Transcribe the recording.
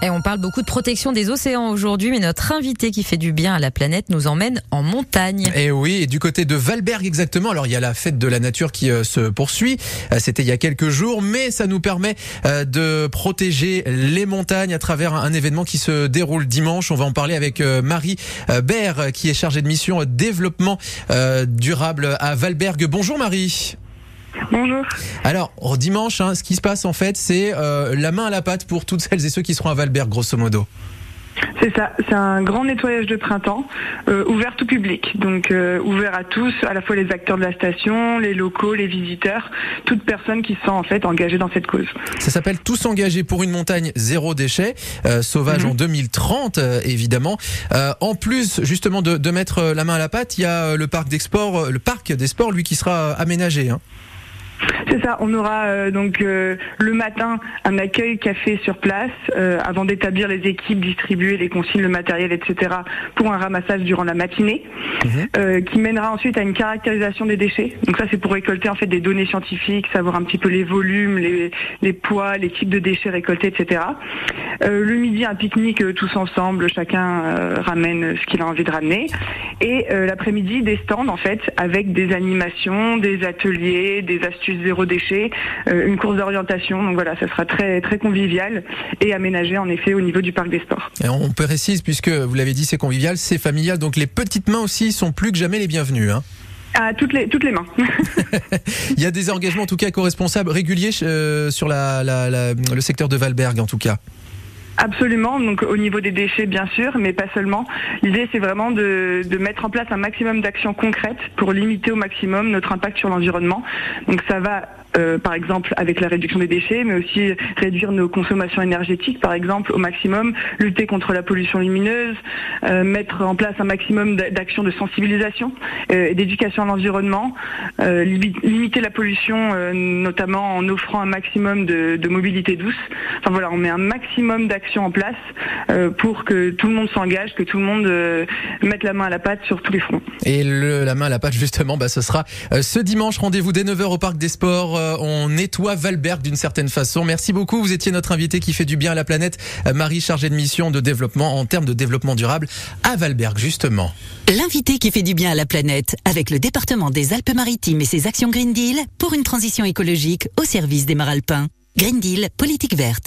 Et on parle beaucoup de protection des océans aujourd'hui, mais notre invité qui fait du bien à la planète nous emmène en montagne. Et oui, et du côté de Valberg exactement. Alors il y a la fête de la nature qui euh, se poursuit. Euh, C'était il y a quelques jours, mais ça nous permet euh, de protéger les montagnes à travers un, événement qui se déroule dimanche. On va en parler avec Marie Baird, qui est chargée de mission développement durable à Valberg. Bonjour Marie. Bonjour. Alors dimanche, hein, ce qui se passe en fait, c'est euh, la main à la pâte pour toutes celles et ceux qui seront à Valberg, grosso modo. C'est ça, c'est un grand nettoyage de printemps euh, ouvert tout public, donc euh, ouvert à tous, à la fois les acteurs de la station, les locaux, les visiteurs, toute personne qui se sent en fait engagée dans cette cause. Ça s'appelle Tous engagés pour une montagne zéro déchet, euh, sauvage Mhm. en 2030 euh, évidemment. En plus justement de, de mettre la main à la pâte, il y a le parc des sports, le parc des sports lui qui sera aménagé. Hein. C'est ça, on aura euh, donc euh, le matin un accueil café sur place euh, avant d'établir les équipes, distribuer les consignes, le matériel, etc. pour un ramassage durant la matinée, Mhm. euh, qui mènera ensuite à une caractérisation des déchets. Donc ça c'est pour récolter en fait des données scientifiques, savoir un petit peu les volumes, les, les poids, les types de déchets récoltés, etc. Euh, le midi un pique-nique euh, tous ensemble, chacun euh, ramène ce qu'il a envie de ramener. Et l'après-midi des stands en fait avec des animations, des ateliers, des astuces zéro déchet, une course d'orientation. Donc voilà, ça sera très très convivial et aménagé en effet au niveau du parc des sports. Et on précise puisque vous l'avez dit, c'est convivial, c'est familial, donc les petites mains aussi sont plus que jamais les bienvenues. Hein. À toutes les toutes les mains. Il y a des engagements en tout cas co-responsables réguliers euh, sur la, la- la- le secteur de Valberg en tout cas. Absolument, donc au niveau des déchets bien sûr, mais pas seulement. L'idée c'est vraiment de, mettre en place un maximum d'actions concrètes pour limiter au maximum notre impact sur l'environnement. Donc ça va euh, par exemple avec la réduction des déchets, mais aussi réduire nos consommations énergétiques par exemple au maximum, lutter contre la pollution lumineuse, euh, mettre en place un maximum d'a- d'actions de sensibilisation euh, et d'éducation à l'environnement, limi- limiter la pollution notamment en offrant un maximum de mobilité douce. Enfin voilà, on met un maximum d'actions en place euh, pour que tout le monde s'engage, que tout le monde euh, mette la main à la pâte sur tous les fronts. Et le, la main à la pâte justement, bah, ce sera euh, ce dimanche. Rendez-vous dès 9h au Parc des Sports. Euh, on nettoie Valberg d'une certaine façon. Merci beaucoup. Vous étiez notre invité qui fait du bien à la planète. Euh, Marie, chargée de mission de développement en termes de développement durable à Valberg justement. L'invité qui fait du bien à la planète avec le département des Alpes-Maritimes et ses actions Green Deal pour une transition écologique au service des Maralpins. Green Deal, politique verte.